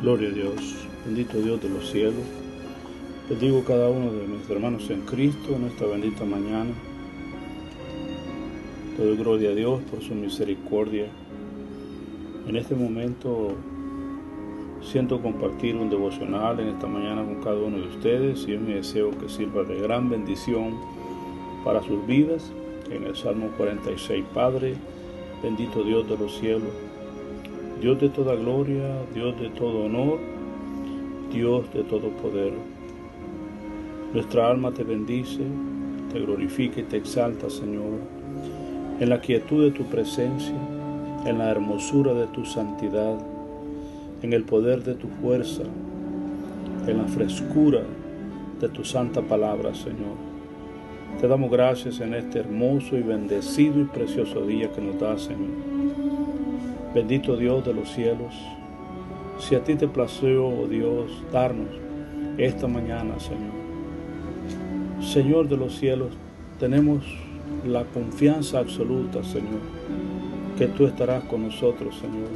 Gloria a Dios, bendito Dios de los cielos. Bendigo cada uno de mis hermanos en Cristo en esta bendita mañana. Te doy gloria a Dios por su misericordia. En este momento siento compartir un devocional en esta mañana con cada uno de ustedes y es mi deseo que sirva de gran bendición para sus vidas. En el Salmo 46, Padre, bendito Dios de los cielos Dios de toda gloria, Dios de todo honor, Dios de todo poder. Nuestra alma te bendice, te glorifica y te exalta, Señor, en la quietud de tu presencia, en la hermosura de tu santidad, en el poder de tu fuerza, en la frescura de tu santa palabra, Señor. Te damos gracias en este hermoso y bendecido y precioso día que nos das, Señor. Bendito Dios de los cielos, si a ti te plació, oh Dios, darnos esta mañana, Señor. Señor de los cielos, tenemos la confianza absoluta, Señor, que tú estarás con nosotros, Señor.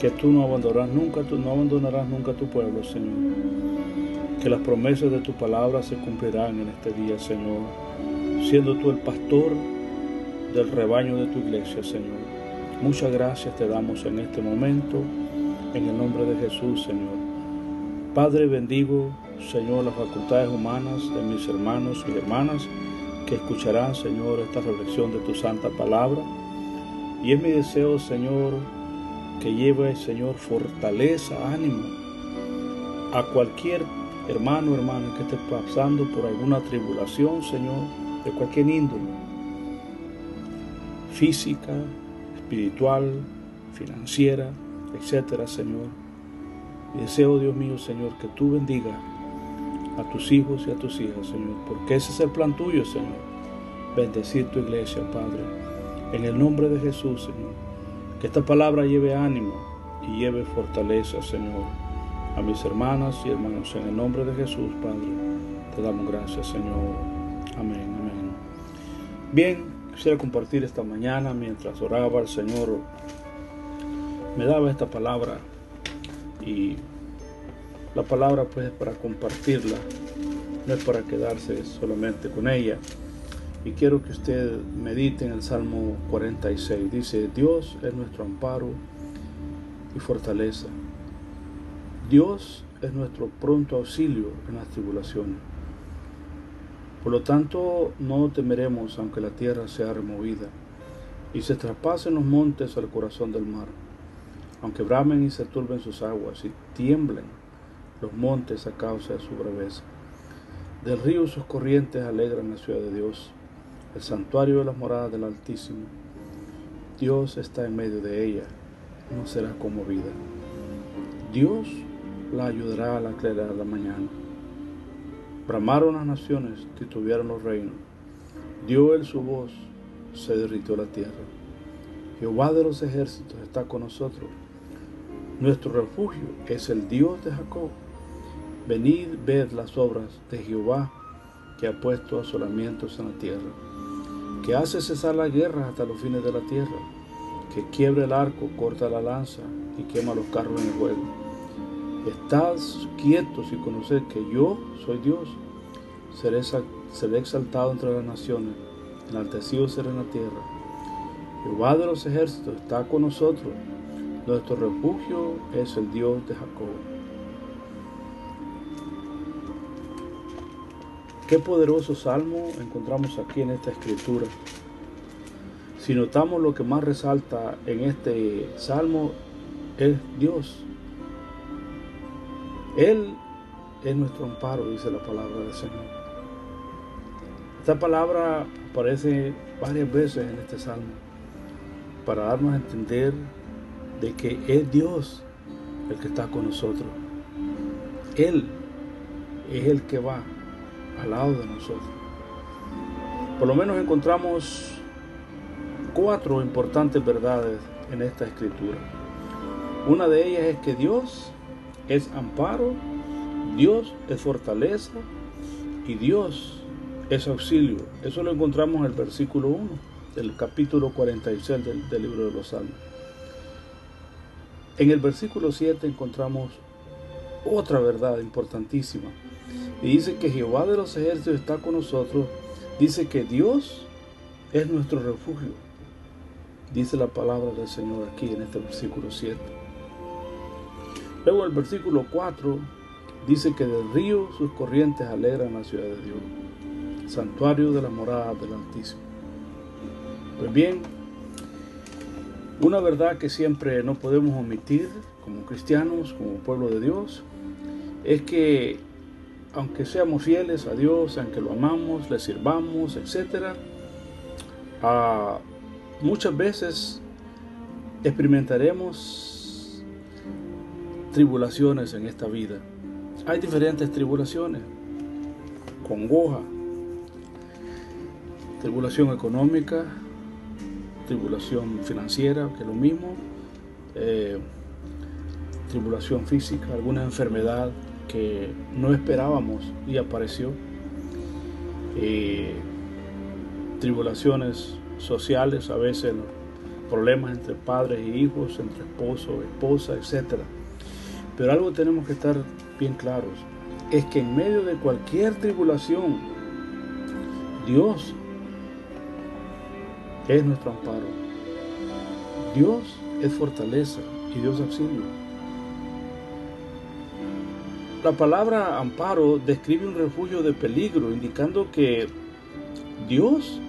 Que tú no abandonarás nunca, tú no abandonarás nunca tu pueblo, Señor. Que las promesas de tu palabra se cumplirán en este día, Señor, siendo tú el pastor del rebaño de tu iglesia, Señor. Muchas gracias te damos en este momento, en el nombre de Jesús, Señor. Padre, bendigo, Señor, las facultades humanas de mis hermanos y hermanas que escucharán, Señor, esta reflexión de tu santa palabra. Y es mi deseo, Señor, que lleve, Señor, fortaleza, ánimo a cualquier hermano o hermana que esté pasando por alguna tribulación, Señor, de cualquier índole, física, espiritual, financiera, etcétera, Señor. Deseo, Dios mío, Señor, que tú bendiga a tus hijos y a tus hijas, Señor, porque ese es el plan tuyo, Señor. Bendecir tu iglesia, Padre. En el nombre de Jesús, Señor. Que esta palabra lleve ánimo y lleve fortaleza, Señor, a mis hermanas y hermanos. En el nombre de Jesús, Padre, te damos gracias, Señor. Amén, amén. Bien, Quisiera compartir esta mañana mientras oraba el Señor. Me daba esta palabra y la palabra pues es para compartirla, no es para quedarse solamente con ella. Y quiero que usted medite en el Salmo 46. Dice, Dios es nuestro amparo y fortaleza. Dios es nuestro pronto auxilio en las tribulaciones. Por lo tanto, no temeremos aunque la tierra sea removida y se traspasen los montes al corazón del mar, aunque bramen y se turben sus aguas y tiemblen los montes a causa de su braveza. Del río sus corrientes alegran la ciudad de Dios, el santuario de las moradas del Altísimo. Dios está en medio de ella, no será conmovida. Dios la ayudará a la claridad de la mañana. Bramaron las naciones, titubearon los reinos. Dio él su voz, se derritió la tierra. Jehová de los ejércitos está con nosotros. Nuestro refugio es el Dios de Jacob. Venid, ved las obras de Jehová, que ha puesto asolamientos en la tierra, que hace cesar la guerra hasta los fines de la tierra, que quiebra el arco, corta la lanza y quema los carros en el juego Estad quietos y conoced que yo soy Dios. Seré, exaltado entre las naciones, enaltecido seré en la tierra. Jehová de los ejércitos está con nosotros. Nuestro refugio es el Dios de Jacob. Qué poderoso salmo encontramos aquí en esta escritura. Si notamos lo que más resalta en este salmo es Dios, él es nuestro amparo, dice la palabra del Señor. Esta palabra aparece varias veces en este salmo para darnos a entender de que es Dios el que está con nosotros. Él es el que va al lado de nosotros. Por lo menos encontramos cuatro importantes verdades en esta escritura. Una de ellas es que Dios es amparo, Dios es fortaleza y Dios es auxilio. Eso lo encontramos en el versículo 1 del capítulo 46 del, del libro de los Salmos. En el versículo 7 encontramos otra verdad importantísima. Y dice que Jehová de los ejércitos está con nosotros. Dice que Dios es nuestro refugio. Dice la palabra del Señor aquí en este versículo 7. Luego el versículo 4 dice que del río sus corrientes alegran la ciudad de Dios, santuario de la morada del Altísimo. Pues bien, una verdad que siempre no podemos omitir como cristianos, como pueblo de Dios, es que aunque seamos fieles a Dios, aunque lo amamos, le sirvamos, etc., muchas veces experimentaremos tribulaciones en esta vida. Hay diferentes tribulaciones, congoja, tribulación económica, tribulación financiera, que es lo mismo, eh, tribulación física, alguna enfermedad que no esperábamos y apareció, eh, tribulaciones sociales, a veces problemas entre padres y hijos, entre esposo, esposa, etc. Pero algo tenemos que estar bien claros, es que en medio de cualquier tribulación, Dios es nuestro amparo. Dios es fortaleza y Dios auxilio. La palabra amparo describe un refugio de peligro, indicando que Dios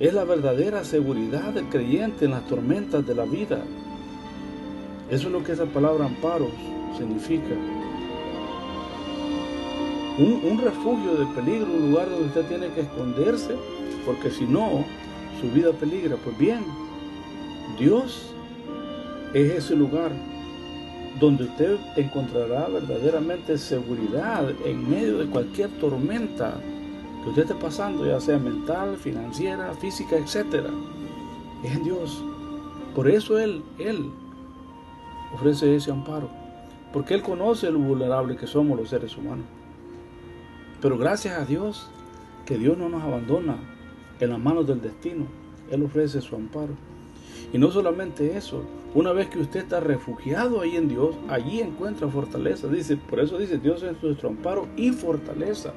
es la verdadera seguridad del creyente en las tormentas de la vida. Eso es lo que esa palabra amparo significa. Un, refugio de peligro, un lugar donde usted tiene que esconderse, porque si no, su vida peligra. Pues bien, Dios es ese lugar donde usted encontrará verdaderamente seguridad en medio de cualquier tormenta que usted esté pasando, ya sea mental, financiera, física, etc. Es en Dios. Por eso Él, Él ofrece ese amparo. Porque Él conoce lo vulnerable que somos los seres humanos. Pero gracias a Dios, que Dios no nos abandona en las manos del destino. Él ofrece su amparo. Y no solamente eso, una vez que usted está refugiado ahí en Dios, allí encuentra fortaleza. Dice, por eso dice, Dios es nuestro amparo y fortaleza.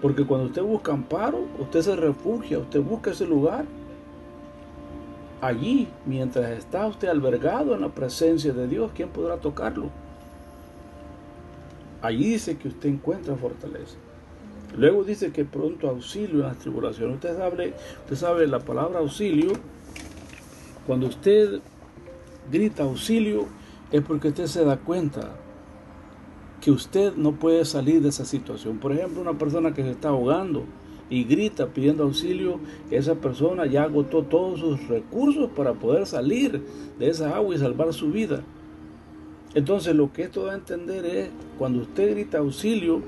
Porque cuando usted busca amparo, usted se refugia, usted busca ese lugar. Allí, mientras está usted albergado en la presencia de Dios, ¿quién podrá tocarlo? Allí dice que usted encuentra fortaleza. Luego dice que pronto auxilio en las tribulaciones. Usted sabe, usted sabe la palabra auxilio. Cuando usted grita auxilio es porque usted se da cuenta que usted no puede salir de esa situación. Por ejemplo, una persona que se está ahogando y grita pidiendo auxilio, esa persona ya agotó todos sus recursos para poder salir de esa agua y salvar su vida. Entonces lo que esto da a entender es, cuando usted grita auxilio,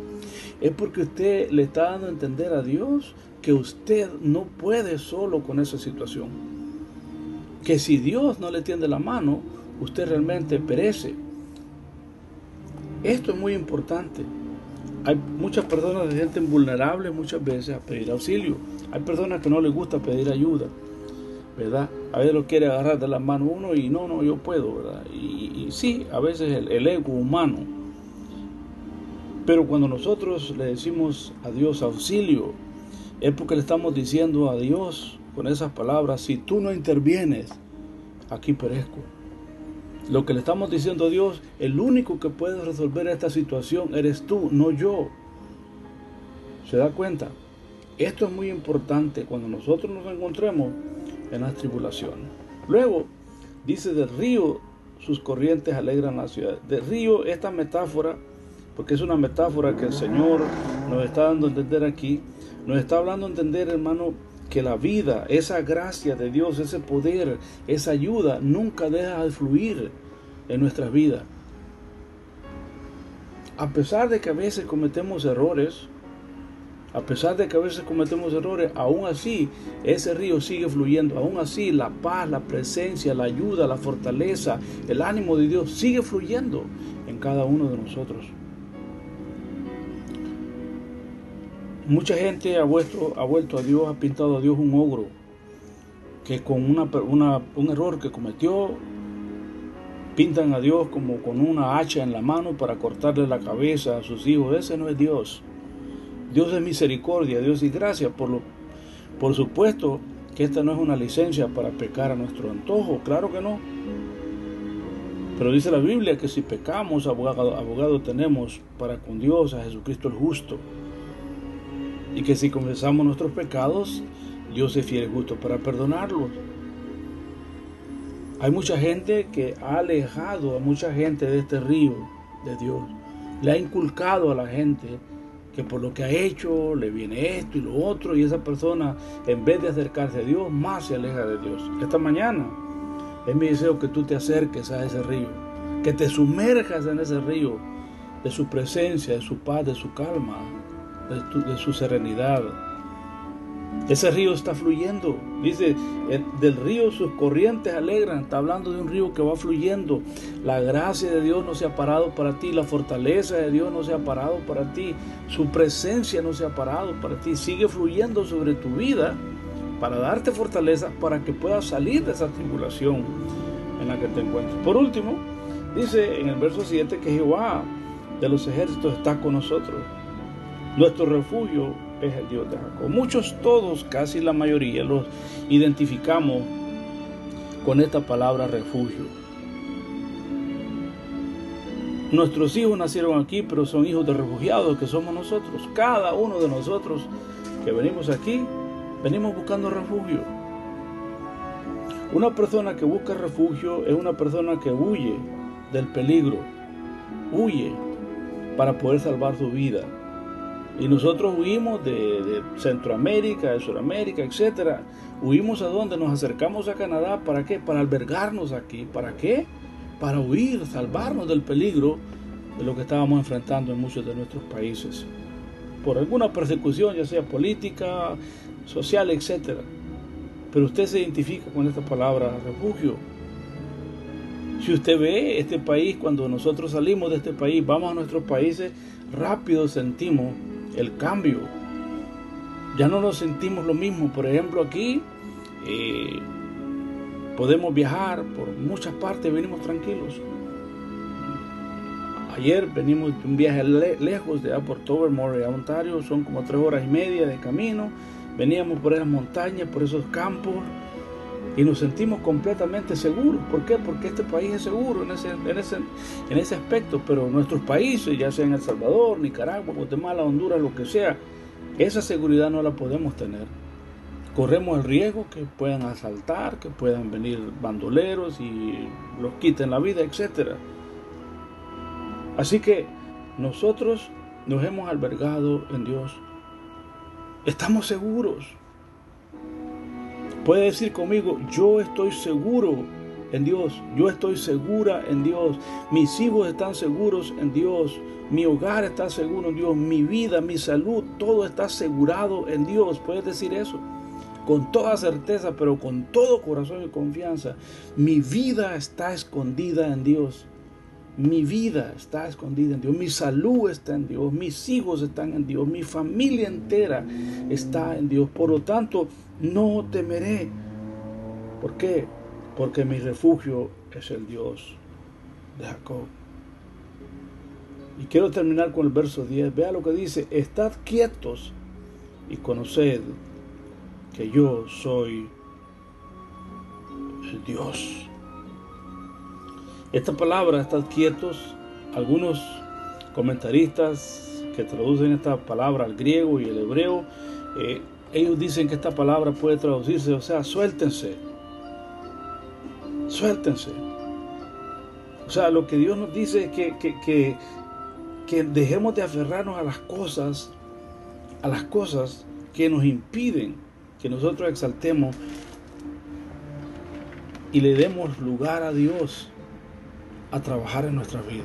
es porque usted le está dando a entender a Dios que usted no puede solo con esa situación. Que si Dios no le tiende la mano, usted realmente perece. Esto es muy importante. Hay muchas personas se sienten vulnerables muchas veces a pedir auxilio. Hay personas que no les gusta pedir ayuda, ¿verdad? A veces lo quiere agarrar de la mano uno y no, no, yo puedo, ¿verdad? Y, sí, a veces el ego humano. Pero cuando nosotros le decimos a Dios auxilio, es porque le estamos diciendo a Dios con esas palabras, si tú no intervienes, aquí perezco. Lo que le estamos diciendo a Dios, el único que puede resolver esta situación eres tú, no yo. ¿Se da cuenta? Esto es muy importante cuando nosotros nos encontremos en las tribulaciones. Luego, dice del río, sus corrientes alegran la ciudad. Del río, esta metáfora, porque es una metáfora que el Señor nos está dando a entender aquí, nos está hablando a entender, hermano, que la vida, esa gracia de Dios, ese poder, esa ayuda, nunca deja de fluir en nuestras vidas. A pesar de que a veces cometemos errores, a pesar de que a veces cometemos errores, aún así ese río sigue fluyendo. Aún así la paz, la presencia, la ayuda, la fortaleza, el ánimo de Dios sigue fluyendo en cada uno de nosotros. Mucha gente ha vuelto, a Dios, ha pintado a Dios un ogro, que con una, un error que cometió, pintan a Dios como con una hacha en la mano para cortarle la cabeza a sus hijos. Ese no es Dios. Dios es misericordia, Dios es gracia. Por, lo, por supuesto que esta no es una licencia para pecar a nuestro antojo, claro que no. Pero dice la Biblia que si pecamos, abogado, abogado tenemos para con Dios a Jesucristo el justo. Y que si confesamos nuestros pecados, Dios es fiel y justo para perdonarlos. Hay mucha gente que ha alejado a mucha gente de este río de Dios. Le ha inculcado a la gente que por lo que ha hecho le viene esto y lo otro y esa persona en vez de acercarse a Dios más se aleja de Dios. Esta mañana es mi deseo que tú te acerques a ese río, que te sumerjas en ese río de su presencia, de su paz, de su calma, de, su serenidad ese río está fluyendo. Dice, del río sus corrientes alegran. Está hablando de un río que va fluyendo. La gracia de Dios no se ha parado para ti. La fortaleza de Dios no se ha parado para ti. Su presencia no se ha parado para ti. Sigue fluyendo sobre tu vida para darte fortaleza para que puedas salir de esa tribulación en la que te encuentras. Por último, dice en el verso 7 que Jehová de los ejércitos está con nosotros. Nuestro refugio es el Dios de Jacob. Muchos, todos, casi la mayoría, los identificamos con esta palabra refugio. Nuestros hijos nacieron aquí, pero son hijos de refugiados que somos nosotros. Cada uno de nosotros que venimos aquí, venimos buscando refugio. Una persona que busca refugio es una persona que huye del peligro, huye para poder salvar su vida. Y nosotros huimos de, Centroamérica, de Sudamérica, etc. Huimos a donde nos acercamos a Canadá. ¿Para qué? Para albergarnos aquí. ¿Para qué? Para huir, salvarnos del peligro de lo que estábamos enfrentando en muchos de nuestros países. Por alguna persecución, ya sea política, social, etc. Pero usted se identifica con esta palabra refugio. Si usted ve este país, cuando nosotros salimos de este país, vamos a nuestros países, rápido sentimos el cambio. Ya no nos sentimos lo mismo. Por ejemplo, aquí eh, podemos viajar por muchas partes, venimos tranquilos. Ayer venimos de un viaje lejos de por Tobermory a Ontario, son como tres horas y media de camino. Veníamos por esas montañas, por esos campos y nos sentimos completamente seguros. ¿Por qué? Porque este país es seguro en ese, en ese, en ese aspecto, pero nuestros países, ya sea en El Salvador, Nicaragua, Guatemala, Honduras, lo que sea, esa seguridad no la podemos tener. Corremos el riesgo que puedan asaltar, que puedan venir bandoleros y los quiten la vida, etc. Así que nosotros nos hemos albergado en Dios. Estamos seguros. Puede decir conmigo, yo estoy seguro en Dios, yo estoy segura en Dios, mis hijos están seguros en Dios, mi hogar está seguro en Dios, mi vida, mi salud, todo está asegurado en Dios. Puedes decir eso con toda certeza, pero con todo corazón y confianza. Mi vida está escondida en Dios. Mi vida está escondida en Dios, mi salud está en Dios, mis hijos están en Dios, mi familia entera está en Dios. Por lo tanto, no temeré. ¿Por qué? Porque mi refugio es el Dios de Jacob. Y quiero terminar con el verso 10. Vea lo que dice, estad quietos y conoced que yo soy el Dios. Esta palabra, estad quietos, algunos comentaristas que traducen esta palabra al griego y el hebreo, eh, ellos dicen que esta palabra puede traducirse, o sea, suéltense. Suéltense. O sea, lo que Dios nos dice es que, que, que, dejemos de aferrarnos a las cosas, a las cosas que nos impiden que nosotros exaltemos y le demos lugar a Dios a trabajar en nuestra vida.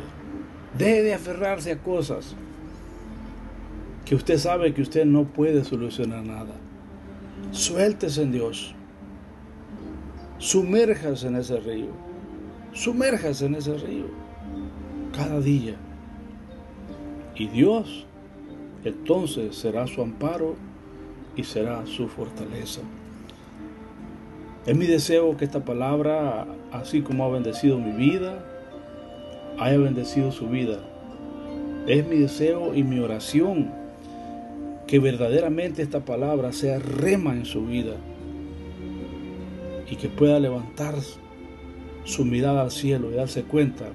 Deje de aferrarse a cosas que usted sabe que usted no puede solucionar nada. Suéltese en Dios. Sumérjase en ese río. Sumérjase en ese río. Cada día. Y Dios entonces será su amparo y será su fortaleza. Es mi deseo que esta palabra, así como ha bendecido mi vida, haya bendecido su vida. Es mi deseo y mi oración que verdaderamente esta palabra sea rema en su vida y que pueda levantar su mirada al cielo y darse cuenta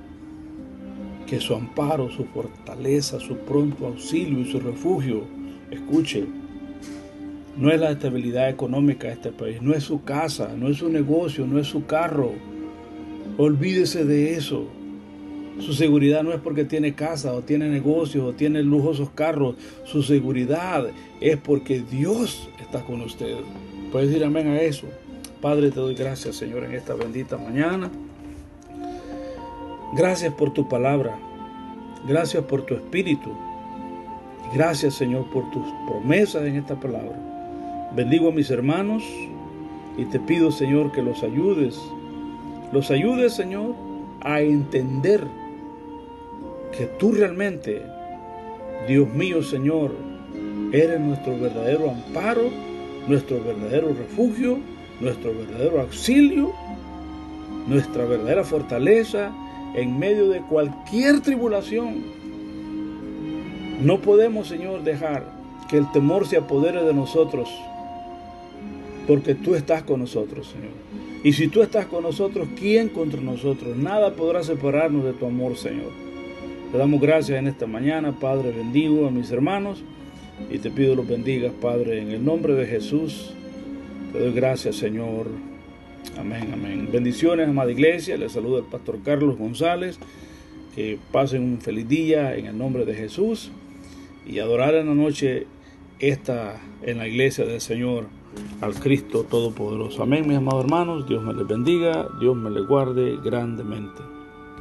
que su amparo, su fortaleza, su pronto auxilio y su refugio, escuche, no es la estabilidad económica de este país, no es su casa, no es su negocio, no es su carro. Olvídese de eso. Su seguridad no es porque tiene casa o tiene negocios o tiene lujosos carros. Su seguridad es porque Dios está con usted. Puedes decir amén a eso. Padre, te doy gracias, Señor, en esta bendita mañana. Gracias por tu palabra. Gracias por tu espíritu. Gracias, Señor, por tus promesas en esta palabra. Bendigo a mis hermanos y te pido, Señor, que los ayudes. Los ayudes, Señor, a entender que tú realmente, Dios mío, Señor, eres nuestro verdadero amparo, nuestro verdadero refugio, nuestro verdadero auxilio, nuestra verdadera fortaleza en medio de cualquier tribulación. No podemos, Señor, dejar que el temor se apodere de nosotros porque tú estás con nosotros, Señor. Y si tú estás con nosotros, ¿quién contra nosotros? Nada podrá separarnos de tu amor, Señor. Te damos gracias en esta mañana, Padre, bendigo a mis hermanos y te pido los bendigas, Padre, en el nombre de Jesús. Te doy gracias, Señor. Amén, amén. Bendiciones, amada iglesia. Les saluda el pastor Carlos González. Que pasen un feliz día en el nombre de Jesús y adorar en la noche esta en la iglesia del Señor al Cristo Todopoderoso. Amén, mis amados hermanos. Dios me les bendiga, Dios me les guarde grandemente.